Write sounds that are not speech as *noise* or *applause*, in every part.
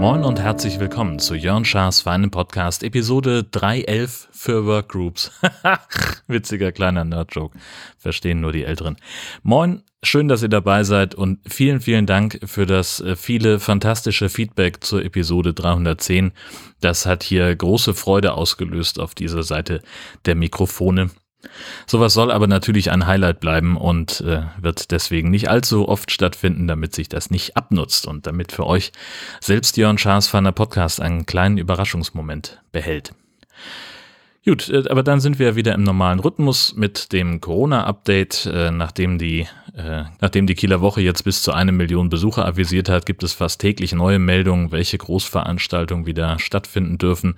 Moin und herzlich willkommen zu Jörn Schars feinem Podcast, Episode 311 für Workgroups. *laughs* Witziger kleiner Nerd-Joke. Verstehen nur die Älteren. Moin, schön, dass ihr dabei seid und vielen, vielen Dank für das äh, viele fantastische Feedback zur Episode 310. Das hat hier große Freude ausgelöst auf dieser Seite der Mikrofone. Sowas soll aber natürlich ein Highlight bleiben und äh, wird deswegen nicht allzu oft stattfinden, damit sich das nicht abnutzt und damit für euch selbst Jörn Schaas von der Podcast einen kleinen Überraschungsmoment behält. Gut, äh, aber dann sind wir wieder im normalen Rhythmus mit dem Corona-Update. Äh, nachdem, die, äh, nachdem die Kieler Woche jetzt bis zu eine Million Besucher avisiert hat, gibt es fast täglich neue Meldungen, welche Großveranstaltungen wieder stattfinden dürfen.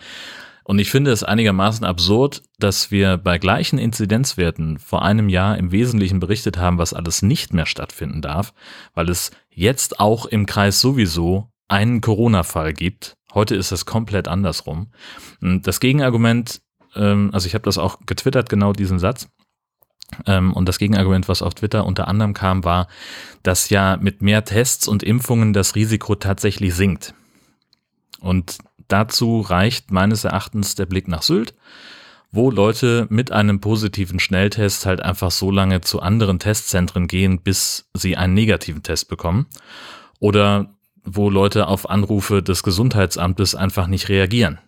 Und ich finde es einigermaßen absurd, dass wir bei gleichen Inzidenzwerten vor einem Jahr im Wesentlichen berichtet haben, was alles nicht mehr stattfinden darf, weil es jetzt auch im Kreis sowieso einen Corona-Fall gibt. Heute ist es komplett andersrum. Das Gegenargument, ähm, also ich habe das auch getwittert, genau diesen Satz. Ähm, und das Gegenargument, was auf Twitter unter anderem kam, war, dass ja mit mehr Tests und Impfungen das Risiko tatsächlich sinkt. Und Dazu reicht meines Erachtens der Blick nach Sylt, wo Leute mit einem positiven Schnelltest halt einfach so lange zu anderen Testzentren gehen, bis sie einen negativen Test bekommen. Oder wo Leute auf Anrufe des Gesundheitsamtes einfach nicht reagieren.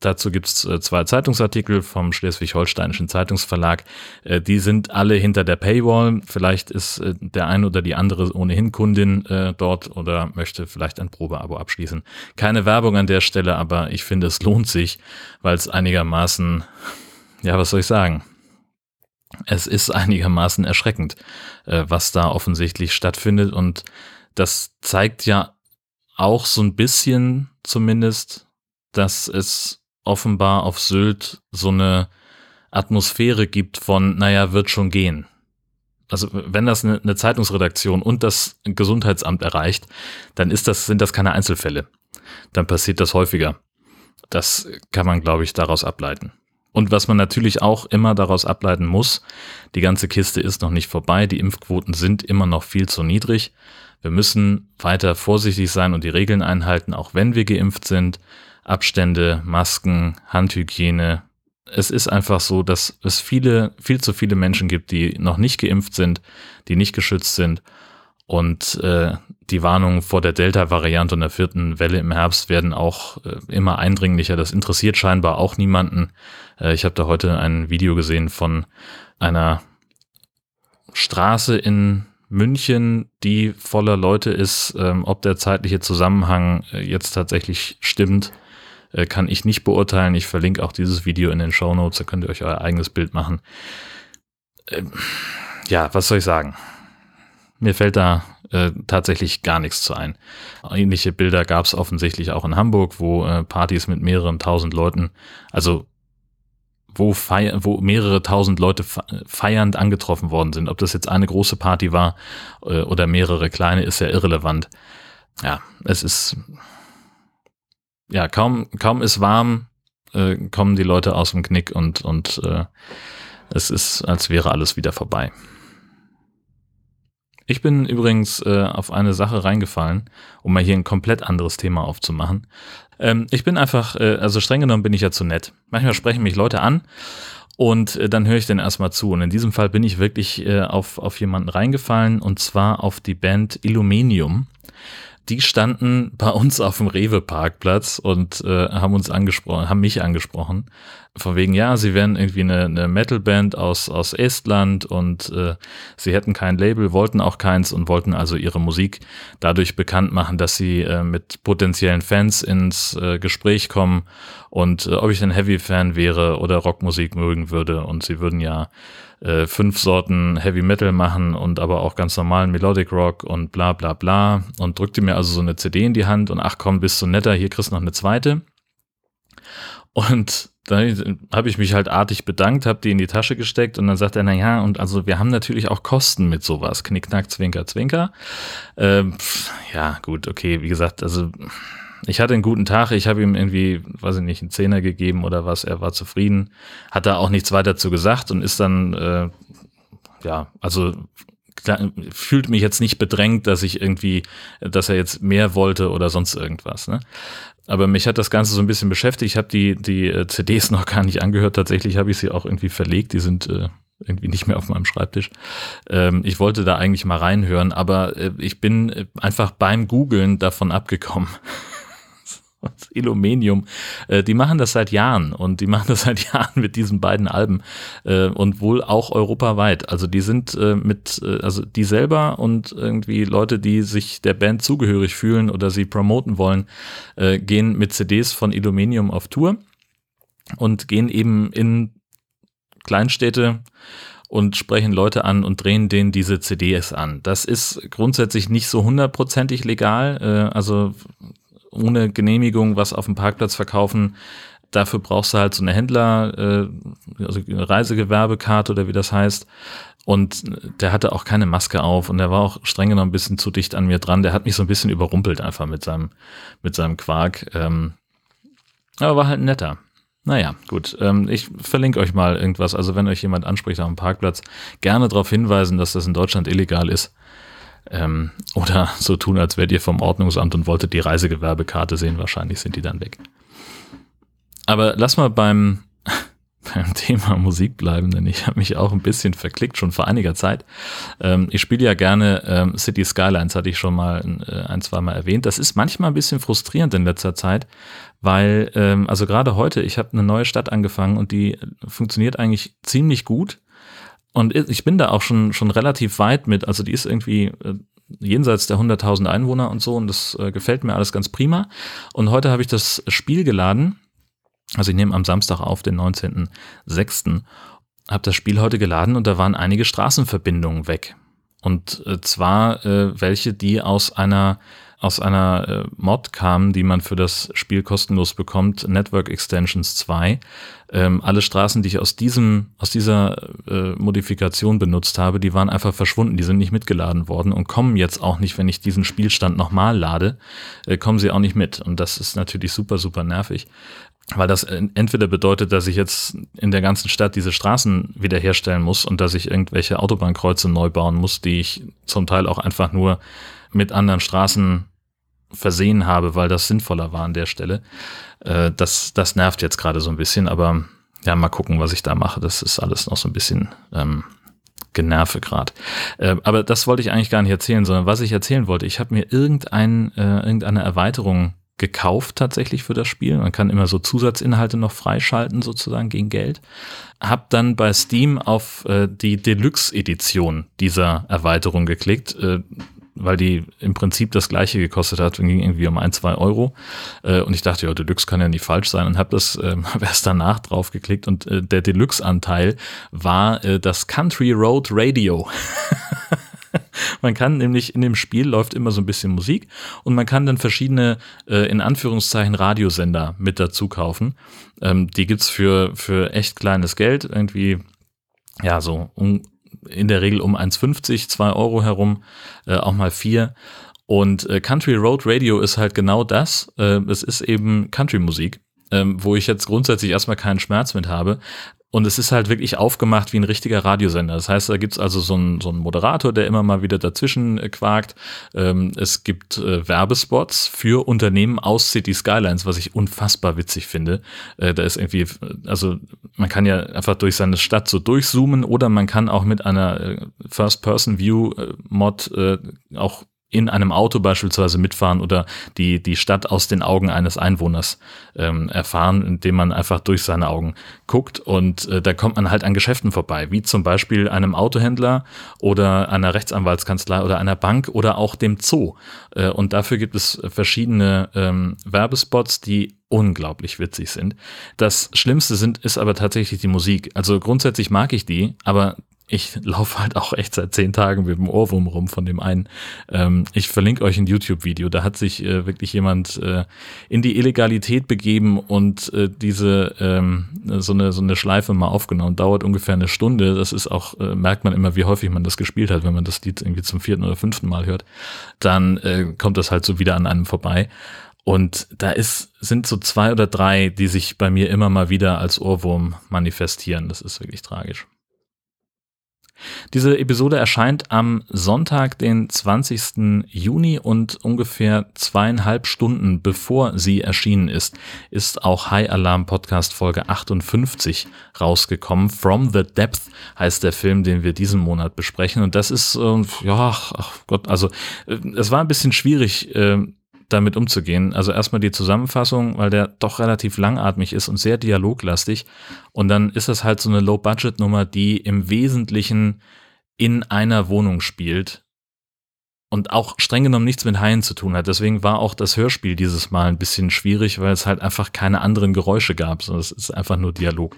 Dazu gibt's äh, zwei Zeitungsartikel vom Schleswig-Holsteinischen Zeitungsverlag. Äh, die sind alle hinter der Paywall. Vielleicht ist äh, der ein oder die andere ohnehin Kundin dort oder möchte vielleicht ein Probeabo abschließen. Keine Werbung an der Stelle, aber ich finde, es lohnt sich, weil es einigermaßen, ja, was soll ich sagen? Es ist einigermaßen erschreckend, was da offensichtlich stattfindet und das zeigt ja auch so ein bisschen zumindest, dass es offenbar auf Sylt so eine Atmosphäre gibt von, naja, wird schon gehen. Also wenn das eine, Zeitungsredaktion und das Gesundheitsamt erreicht, dann ist das, sind das keine Einzelfälle. Dann passiert das häufiger. Das kann man, glaube ich, daraus ableiten. Und was man natürlich auch immer daraus ableiten muss, die ganze Kiste ist noch nicht vorbei, die Impfquoten sind immer noch viel zu niedrig. Wir müssen weiter vorsichtig sein und die Regeln einhalten, auch wenn wir geimpft sind. Abstände, Masken, Handhygiene. Es ist einfach so, dass es viele, viel zu viele Menschen gibt, die noch nicht geimpft sind, die nicht geschützt sind. Und äh, die Warnungen vor der Delta-Variante und der vierten Welle im Herbst werden auch äh, immer eindringlicher. Das interessiert scheinbar auch niemanden. Äh, ich habe da heute ein Video gesehen von einer Straße in München, die voller Leute ist. Ähm, ob der zeitliche Zusammenhang äh, jetzt tatsächlich stimmt, äh, kann ich nicht beurteilen. Ich verlinke auch dieses Video in den Show Notes, da könnt ihr euch euer eigenes Bild machen. Ähm, ja, was soll ich sagen? Mir fällt da äh, tatsächlich gar nichts zu ein. Ähnliche Bilder gab es offensichtlich auch in Hamburg, wo äh, Partys mit mehreren tausend Leuten, also wo, feier, wo mehrere tausend Leute feiernd angetroffen worden sind. Ob das jetzt eine große Party war äh, oder mehrere kleine, ist ja irrelevant. Ja, es ist ja, kaum, kaum ist warm, äh, kommen die Leute aus dem Knick und, und äh, es ist, als wäre alles wieder vorbei. Ich bin übrigens äh, auf eine Sache reingefallen, um mal hier ein komplett anderes Thema aufzumachen. Ähm, ich bin einfach, äh, also streng genommen bin ich ja zu nett. Manchmal sprechen mich Leute an und äh, dann höre ich den erstmal zu. Und in diesem Fall bin ich wirklich äh, auf, auf jemanden reingefallen und zwar auf die Band Illuminium die standen bei uns auf dem Rewe-Parkplatz und äh, haben uns angesprochen, haben mich angesprochen. Von wegen, ja, sie wären irgendwie eine, eine Metal-Band aus, aus Estland und äh, sie hätten kein Label, wollten auch keins und wollten also ihre Musik dadurch bekannt machen, dass sie äh, mit potenziellen Fans ins äh, Gespräch kommen und äh, ob ich ein Heavy-Fan wäre oder Rockmusik mögen würde. Und sie würden ja äh, fünf Sorten Heavy Metal machen und aber auch ganz normalen Melodic Rock und bla bla bla und drückte mir also so eine CD in die Hand und ach komm, bist du netter, hier kriegst du noch eine zweite. Und dann habe ich mich halt artig bedankt, habe die in die Tasche gesteckt und dann sagt er, na ja, und also wir haben natürlich auch Kosten mit sowas. Knickknack, Zwinker, Zwinker. Ähm, ja, gut, okay, wie gesagt, also ich hatte einen guten Tag, ich habe ihm irgendwie, weiß ich nicht, einen Zehner gegeben oder was, er war zufrieden, hat da auch nichts weiter zu gesagt und ist dann, äh, ja, also fühlt mich jetzt nicht bedrängt, dass ich irgendwie, dass er jetzt mehr wollte oder sonst irgendwas. Ne? Aber mich hat das Ganze so ein bisschen beschäftigt. Ich habe die, die äh, CDs noch gar nicht angehört. Tatsächlich habe ich sie auch irgendwie verlegt. Die sind äh, irgendwie nicht mehr auf meinem Schreibtisch. Ähm, ich wollte da eigentlich mal reinhören, aber äh, ich bin äh, einfach beim Googlen davon abgekommen. *laughs* Illuminium, äh, die machen das seit Jahren und die *laughs* machen das seit Jahren mit diesen beiden Alben äh, und wohl auch europaweit. Also die sind äh, mit, also die selber und irgendwie Leute, die sich der Band zugehörig fühlen oder sie promoten wollen, gehen mit CDs von Illuminium auf Tour und gehen eben in Kleinstädte und sprechen Leute an und drehen denen diese CDs an. Das ist grundsätzlich nicht so hundertprozentig legal. Also ohne Genehmigung was auf dem Parkplatz verkaufen. Dafür brauchst du halt so eine Händler, äh, also eine Reisegewerbekarte oder wie das heißt. Und der hatte auch keine Maske auf und der war auch streng genommen ein bisschen zu dicht an mir dran. Der hat mich so ein bisschen überrumpelt einfach mit seinem, mit seinem Quark. Ähm, aber war halt netter. Naja, gut. Ähm, ich verlinke euch mal irgendwas. Also wenn euch jemand anspricht auf dem Parkplatz, gerne darauf hinweisen, dass das in Deutschland illegal ist. Ähm, oder *laughs* so tun, als wärt ihr vom Ordnungsamt und wolltet die Reisegewerbekarte sehen. Wahrscheinlich sind die dann weg. Aber lass mal beim, *laughs* beim Thema Musik bleiben, denn ich habe mich auch ein bisschen verklickt, schon vor einiger Zeit. Ähm, ich spiele ja gerne ähm, City Skylines, hatte ich schon mal äh, ein, zwei Mal erwähnt. Das ist manchmal ein bisschen frustrierend in letzter Zeit, weil, ähm, also gerade heute, ich habe eine neue Stadt angefangen und die funktioniert eigentlich ziemlich gut. Und ich bin da auch schon, schon relativ weit mit. Also die ist irgendwie äh, jenseits der 100.000 Einwohner und so und das äh, gefällt mir alles ganz prima. Und heute habe ich das Spiel geladen. Also ich nehme am Samstag auf, den 19.06. Habe das Spiel heute geladen und da waren einige Straßenverbindungen weg. Und äh, zwar äh, welche, die aus einer aus einer Mod kam, die man für das Spiel kostenlos bekommt, Network Extensions 2. Ähm, alle Straßen, die ich aus diesem, aus dieser äh, Modifikation benutzt habe, die waren einfach verschwunden, die sind nicht mitgeladen worden und kommen jetzt auch nicht, wenn ich diesen Spielstand nochmal lade, äh, kommen sie auch nicht mit. Und das ist natürlich super, super nervig. Weil das entweder bedeutet, dass ich jetzt in der ganzen Stadt diese Straßen wiederherstellen muss und dass ich irgendwelche Autobahnkreuze neu bauen muss, die ich zum Teil auch einfach nur mit anderen Straßen versehen habe, weil das sinnvoller war an der Stelle. Äh, das, das nervt jetzt gerade so ein bisschen, aber ja, mal gucken, was ich da mache. Das ist alles noch so ein bisschen ähm, Generve gerade. Äh, aber das wollte ich eigentlich gar nicht erzählen, sondern was ich erzählen wollte, ich habe mir irgendein, äh, irgendeine Erweiterung gekauft tatsächlich für das Spiel. Man kann immer so Zusatzinhalte noch freischalten sozusagen gegen Geld. Hab dann bei Steam auf äh, die Deluxe-Edition dieser Erweiterung geklickt. Äh, weil die im Prinzip das gleiche gekostet hat, ging irgendwie um ein, zwei Euro. Äh, und ich dachte, ja, Deluxe kann ja nicht falsch sein und habe das *laughs* äh, erst danach drauf geklickt und äh, der Deluxe-Anteil war äh, das Country Road Radio. *laughs* man kann nämlich in dem Spiel läuft immer so ein bisschen Musik und man kann dann verschiedene, äh, in Anführungszeichen, Radiosender mit dazu kaufen. Ähm, die gibt's für, für echt kleines Geld, irgendwie ja, so um, in der Regel um 1,50, 2 Euro herum, äh, auch mal 4. Und äh, Country Road Radio ist halt genau das. Äh, es ist eben Country-Musik, ähm, wo ich jetzt grundsätzlich erstmal keinen Schmerz mit habe. Und es ist halt wirklich aufgemacht wie ein richtiger Radiosender. Das heißt, da gibt's also so einen, so einen Moderator, der immer mal wieder dazwischen äh, quakt. Ähm, es gibt äh, Werbespots für Unternehmen aus City Skylines, was ich unfassbar witzig finde. Äh, da ist irgendwie, also man kann ja einfach durch seine Stadt so durchzoomen oder man kann auch mit einer äh, First-Person-View-Mod äh, auch in einem Auto beispielsweise mitfahren oder die, die Stadt aus den Augen eines Einwohners ähm, erfahren, indem man einfach durch seine Augen guckt. Und äh, da kommt man halt an Geschäften vorbei, wie zum Beispiel einem Autohändler oder einer Rechtsanwaltskanzlei oder einer Bank oder auch dem Zoo. Äh, und dafür gibt es verschiedene ähm, Werbespots, die unglaublich witzig sind. Das Schlimmste sind, ist aber tatsächlich die Musik. Also grundsätzlich mag ich die, aber ich laufe halt auch echt seit zehn Tagen mit dem Ohrwurm rum von dem einen. Ähm, ich verlinke euch ein YouTube-Video. Da hat sich äh, wirklich jemand äh, in die Illegalität begeben und äh, diese ähm, so eine so eine Schleife mal aufgenommen. Dauert ungefähr eine Stunde. Das ist auch äh, merkt man immer, wie häufig man das gespielt hat, wenn man das Lied irgendwie zum vierten oder fünften Mal hört. Dann äh, kommt das halt so wieder an einem vorbei. Und da ist, sind so zwei oder drei, die sich bei mir immer mal wieder als Ohrwurm manifestieren. Das ist wirklich tragisch. Diese Episode erscheint am Sonntag, den 20. Juni und ungefähr zweieinhalb Stunden bevor sie erschienen ist, ist auch High Alarm Podcast Folge 58 rausgekommen. From the Depth heißt der Film, den wir diesen Monat besprechen. Und das ist, äh, ja, ach Gott, also äh, es war ein bisschen schwierig, äh, damit umzugehen. Also erstmal die Zusammenfassung, weil der doch relativ langatmig ist und sehr dialoglastig. Und dann ist das halt so eine Low-Budget-Nummer, die im Wesentlichen in einer Wohnung spielt und auch streng genommen nichts mit Haien zu tun hat. Deswegen war auch das Hörspiel dieses Mal ein bisschen schwierig, weil es halt einfach keine anderen Geräusche gab, sondern es ist einfach nur Dialog.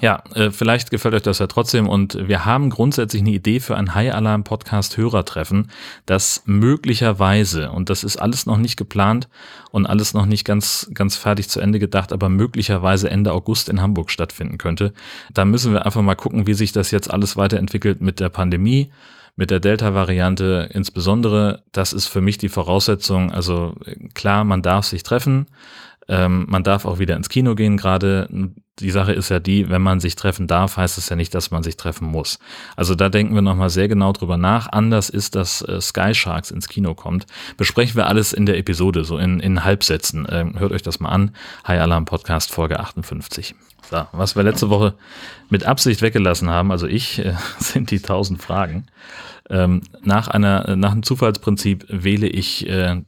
Ja, äh, vielleicht gefällt euch das ja trotzdem und wir haben grundsätzlich eine Idee für ein High Alarm Podcast Hörertreffen, das möglicherweise, und das ist alles noch nicht geplant und alles noch nicht ganz, ganz fertig zu Ende gedacht, aber möglicherweise Ende August in Hamburg stattfinden könnte. Da müssen wir einfach mal gucken, wie sich das jetzt alles weiterentwickelt mit der Pandemie mit der Delta-Variante insbesondere, das ist für mich die Voraussetzung. Also klar, man darf sich treffen, ähm, man darf auch wieder ins Kino gehen. Gerade die Sache ist ja die, wenn man sich treffen darf, heißt es ja nicht, dass man sich treffen muss. Also da denken wir nochmal sehr genau drüber nach. Anders ist, dass äh, Sky Sharks ins Kino kommt. Besprechen wir alles in der Episode, so in, in Halbsätzen. Ähm, hört euch das mal an. High Alarm Podcast Folge 58. So, was wir letzte Woche mit Absicht weggelassen haben, also ich, äh, *laughs* sind die 1000 Fragen. Ähm, nach einer, nach einem Zufallsprinzip wähle ich äh,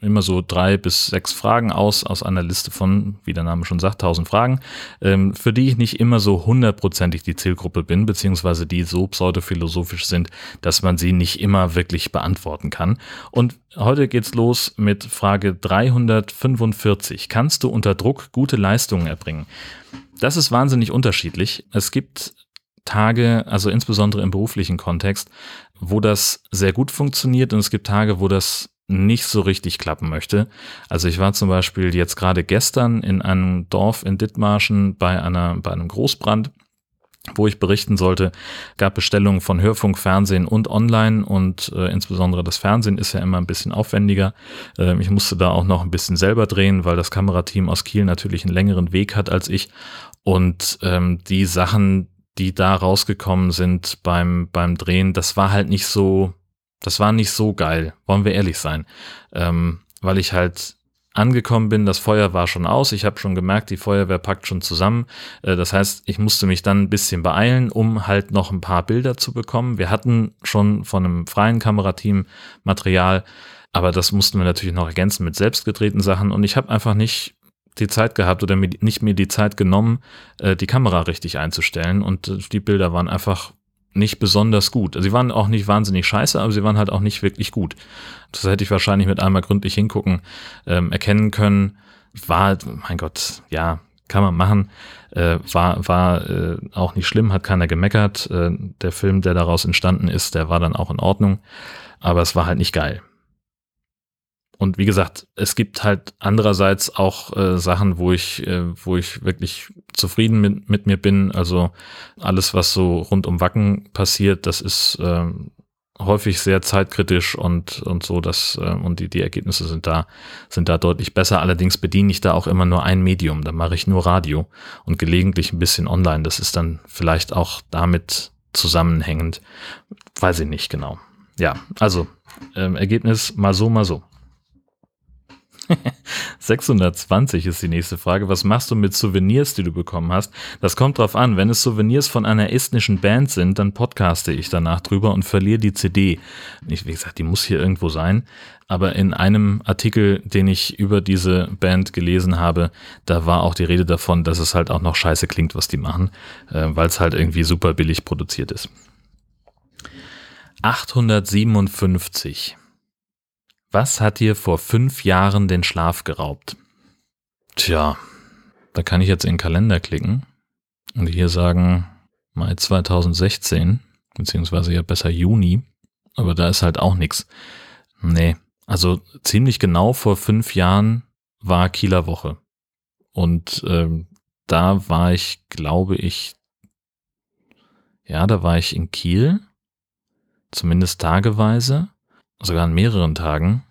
immer so drei bis sechs Fragen aus, aus einer Liste von, wie der Name schon sagt, 1000 Fragen, ähm, für die ich nicht immer so hundertprozentig die Zielgruppe bin, beziehungsweise die so pseudophilosophisch sind, dass man sie nicht immer wirklich beantworten kann. Und heute geht's los mit Frage 345. Kannst du unter Druck gute Leistungen erbringen? Das ist wahnsinnig unterschiedlich. Es gibt Tage, also insbesondere im beruflichen Kontext, wo das sehr gut funktioniert und es gibt Tage, wo das nicht so richtig klappen möchte. Also ich war zum Beispiel jetzt gerade gestern in einem Dorf in Dithmarschen bei einer, bei einem Großbrand wo ich berichten sollte, gab Bestellungen von Hörfunk, Fernsehen und Online und äh, insbesondere das Fernsehen ist ja immer ein bisschen aufwendiger. Äh, ich musste da auch noch ein bisschen selber drehen, weil das Kamerateam aus Kiel natürlich einen längeren Weg hat als ich und ähm, die Sachen, die da rausgekommen sind beim beim Drehen, das war halt nicht so das war nicht so geil, wollen wir ehrlich sein. Ähm, weil ich halt angekommen bin, das Feuer war schon aus, ich habe schon gemerkt, die Feuerwehr packt schon zusammen. Äh, das heißt, ich musste mich dann ein bisschen beeilen, um halt noch ein paar Bilder zu bekommen. Wir hatten schon von einem freien Kamerateam Material, aber das mussten wir natürlich noch ergänzen mit selbstgedrehten Sachen und ich habe einfach nicht die Zeit gehabt oder nicht mir die Zeit genommen, äh, die Kamera richtig einzustellen und äh, die Bilder waren einfach nicht besonders gut. Also sie waren auch nicht wahnsinnig scheiße, aber sie waren halt auch nicht wirklich gut. Das hätte ich wahrscheinlich mit einmal gründlich hingucken ähm, erkennen können. War, mein Gott, ja, kann man machen. Äh, war war äh, auch nicht schlimm, hat keiner gemeckert. Äh, der Film, der daraus entstanden ist, der war dann auch in Ordnung. Aber es war halt nicht geil. Und wie gesagt, es gibt halt andererseits auch äh, Sachen, wo ich, äh, wo ich wirklich zufrieden mit, mit mir bin. Also alles, was so rund um Wacken passiert, das ist äh, häufig sehr zeitkritisch und, und so, dass, äh, und die, die Ergebnisse sind da, sind da deutlich besser. Allerdings bediene ich da auch immer nur ein Medium. Da mache ich nur Radio und gelegentlich ein bisschen online. Das ist dann vielleicht auch damit zusammenhängend. Weiß ich nicht genau. Ja, also ähm, Ergebnis mal so, mal so. *laughs* 620 ist die nächste Frage. Was machst du mit Souvenirs, die du bekommen hast? Das kommt drauf an. Wenn es Souvenirs von einer estnischen Band sind, dann podcaste ich danach drüber und verliere die CD. Ich, wie gesagt, die muss hier irgendwo sein. Aber in einem Artikel, den ich über diese Band gelesen habe, da war auch die Rede davon, dass es halt auch noch scheiße klingt, was die machen, äh, weil es halt irgendwie super billig produziert ist. 857. Was hat dir vor fünf Jahren den Schlaf geraubt? Tja, da kann ich jetzt in den Kalender klicken und hier sagen Mai 2016, beziehungsweise ja besser Juni, aber da ist halt auch nichts. Nee, also ziemlich genau vor fünf Jahren war Kieler Woche. Und ähm, da war ich, glaube ich, ja, da war ich in Kiel, zumindest tageweise sogar an mehreren Tagen,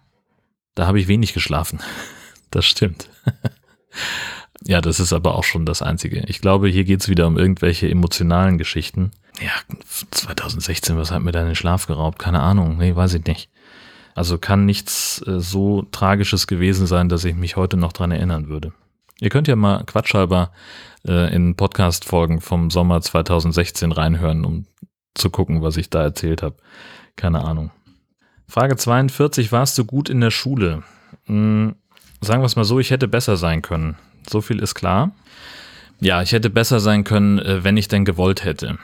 da habe ich wenig geschlafen. *laughs* das stimmt. *laughs* ja, das ist aber auch schon das Einzige. Ich glaube, hier geht's wieder um irgendwelche emotionalen Geschichten. Ja, 2016, was hat mir da den Schlaf geraubt? Keine Ahnung. Nee, weiß ich nicht. Also kann nichts äh, so Tragisches gewesen sein, dass ich mich heute noch dran erinnern würde. Ihr könnt ja mal quatschhalber äh, in Podcast-Folgen vom Sommer 2016 reinhören, um zu gucken, was ich da erzählt habe. Keine Ahnung. Frage 42, warst du gut in der Schule? Hm, sagen wir es mal so, ich hätte besser sein können. So viel ist klar. Ja, ich hätte besser sein können, äh, wenn ich denn gewollt hätte.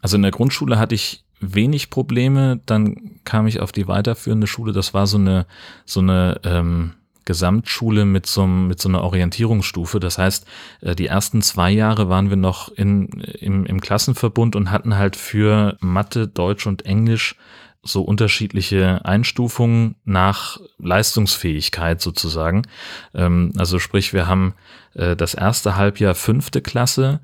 Also in der Grundschule hatte ich wenig Probleme, dann kam ich auf die weiterführende Schule. Das war so eine, so eine ähm, Gesamtschule mit so, mit so einer Orientierungsstufe. Das heißt, äh, die ersten zwei Jahre waren wir noch in, im, im Klassenverbund und hatten halt für Mathe, Deutsch und Englisch so unterschiedliche Einstufungen nach Leistungsfähigkeit sozusagen. Ähm, also sprich, wir haben äh, das erste Halbjahr fünfte Klasse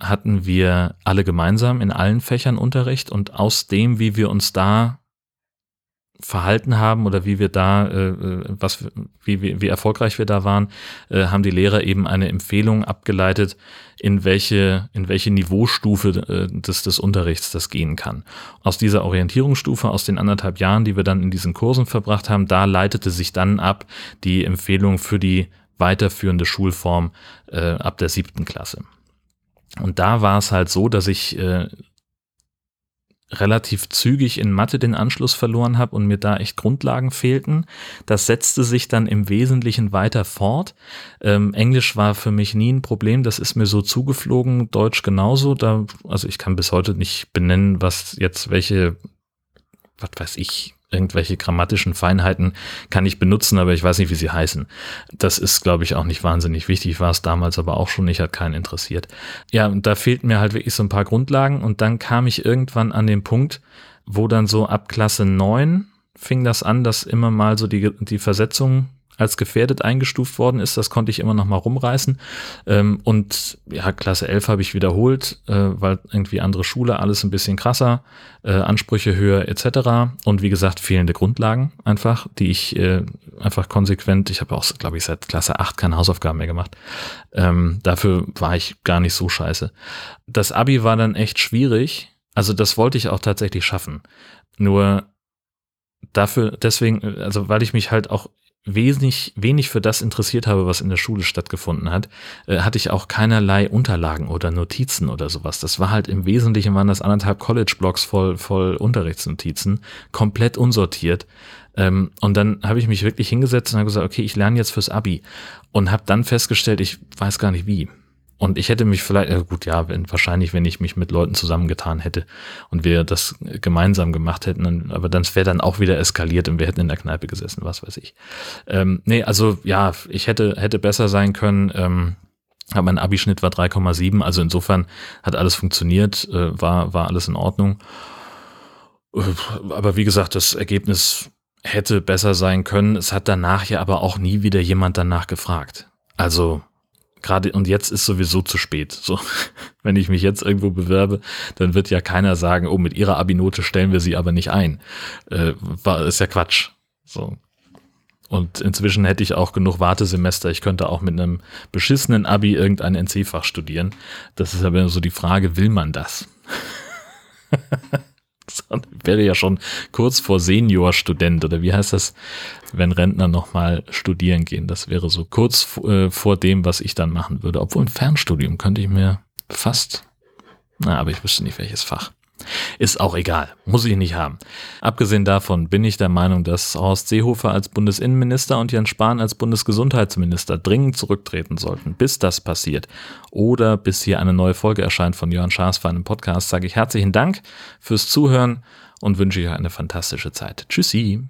hatten wir alle gemeinsam in allen Fächern Unterricht und aus dem, wie wir uns da verhalten haben oder wie wir da, äh, äh, was, wie, wie, wie erfolgreich wir da waren, äh, haben die Lehrer eben eine Empfehlung abgeleitet, in welche, in welche Niveaustufe äh, des, des Unterrichts das gehen kann. Aus dieser Orientierungsstufe, aus den anderthalb Jahren, die wir dann in diesen Kursen verbracht haben, da leitete sich dann ab die Empfehlung für die weiterführende Schulform äh, ab der siebten Klasse. Und da war es halt so, dass ich äh, relativ zügig in Mathe den Anschluss verloren habe und mir da echt Grundlagen fehlten. Das setzte sich dann im Wesentlichen weiter fort. Ähm, Englisch war für mich nie ein Problem, das ist mir so zugeflogen, Deutsch genauso. Da, also ich kann bis heute nicht benennen, was jetzt welche, was weiß ich, irgendwelche grammatischen Feinheiten kann ich benutzen, aber ich weiß nicht, wie sie heißen. Das ist, glaube ich, auch nicht wahnsinnig wichtig, war es damals aber auch schon nicht, hat keinen interessiert. Ja, und da fehlten mir halt wirklich so ein paar Grundlagen und dann kam ich irgendwann an den Punkt, wo dann so ab Klasse 9 fing das an, dass immer mal so die, die Versetzung als gefährdet eingestuft worden ist. Das konnte ich immer noch mal rumreißen. Ähm, und ja, Klasse 11 habe ich wiederholt, äh, weil irgendwie andere Schule, alles ein bisschen krasser, äh, Ansprüche höher etc. Und wie gesagt, fehlende Grundlagen einfach, die ich äh, einfach konsequent, ich habe auch, glaube ich, seit Klasse 8 keine Hausaufgaben mehr gemacht. Ähm, dafür war ich gar nicht so scheiße. Das Abi war dann echt schwierig. Also das wollte ich auch tatsächlich schaffen. Nur dafür, deswegen, also weil ich mich halt auch wenig, wenig für das interessiert habe, was in der Schule stattgefunden hat, äh, hatte ich auch keinerlei Unterlagen oder Notizen oder sowas. Das war halt im Wesentlichen waren das anderthalb College-Blogs voll, voll Unterrichtsnotizen, komplett unsortiert. Ähm, und dann habe ich mich wirklich hingesetzt und habe gesagt, okay, ich lerne jetzt fürs Abi und habe dann festgestellt, ich weiß gar nicht wie. Und ich hätte mich vielleicht, äh gut, ja, wenn, wahrscheinlich, wenn ich mich mit Leuten zusammengetan hätte und wir das gemeinsam gemacht hätten, aber dann wäre dann auch wieder eskaliert und wir hätten in der Kneipe gesessen, was weiß ich. Ähm, nee, also ja, ich hätte, hätte besser sein können. Ähm, aber mein Abischnitt war 3,7, also insofern hat alles funktioniert, äh, war, war alles in Ordnung. Äh, aber wie gesagt, das Ergebnis hätte besser sein können. Es hat danach ja aber auch nie wieder jemand danach gefragt. Also gerade und jetzt ist sowieso zu spät. So, *laughs* wenn ich mich jetzt irgendwo bewerbe, dann wird ja keiner sagen, oh, mit ihrer Abi-Note stellen wir sie aber nicht ein. Äh, war, ist ja Quatsch. So. Und inzwischen hätte ich auch genug Wartesemester. Ich könnte auch mit einem beschissenen Abi irgendein NC-Fach studieren. Das ist aber so die Frage, will man das? *laughs* wäre ja schon kurz vor Senior-Student oder wie heißt das, wenn Rentner nochmal studieren gehen. Das wäre so kurz äh, vor dem, was ich dann machen würde. Obwohl ein Fernstudium könnte ich mir fast, na, aber ich wüsste nicht welches Fach. Ist auch egal, muss ich nicht haben. Abgesehen davon bin ich der Meinung, dass Horst Seehofer als Bundesinnenminister und Jens Spahn als Bundesgesundheitsminister dringend zurücktreten sollten, bis das passiert. Oder bis hier eine neue Folge erscheint von Jörn Schaas für einen Podcast, sage ich herzlichen Dank fürs Zuhören und wünsche euch eine fantastische Zeit. Tschüssi.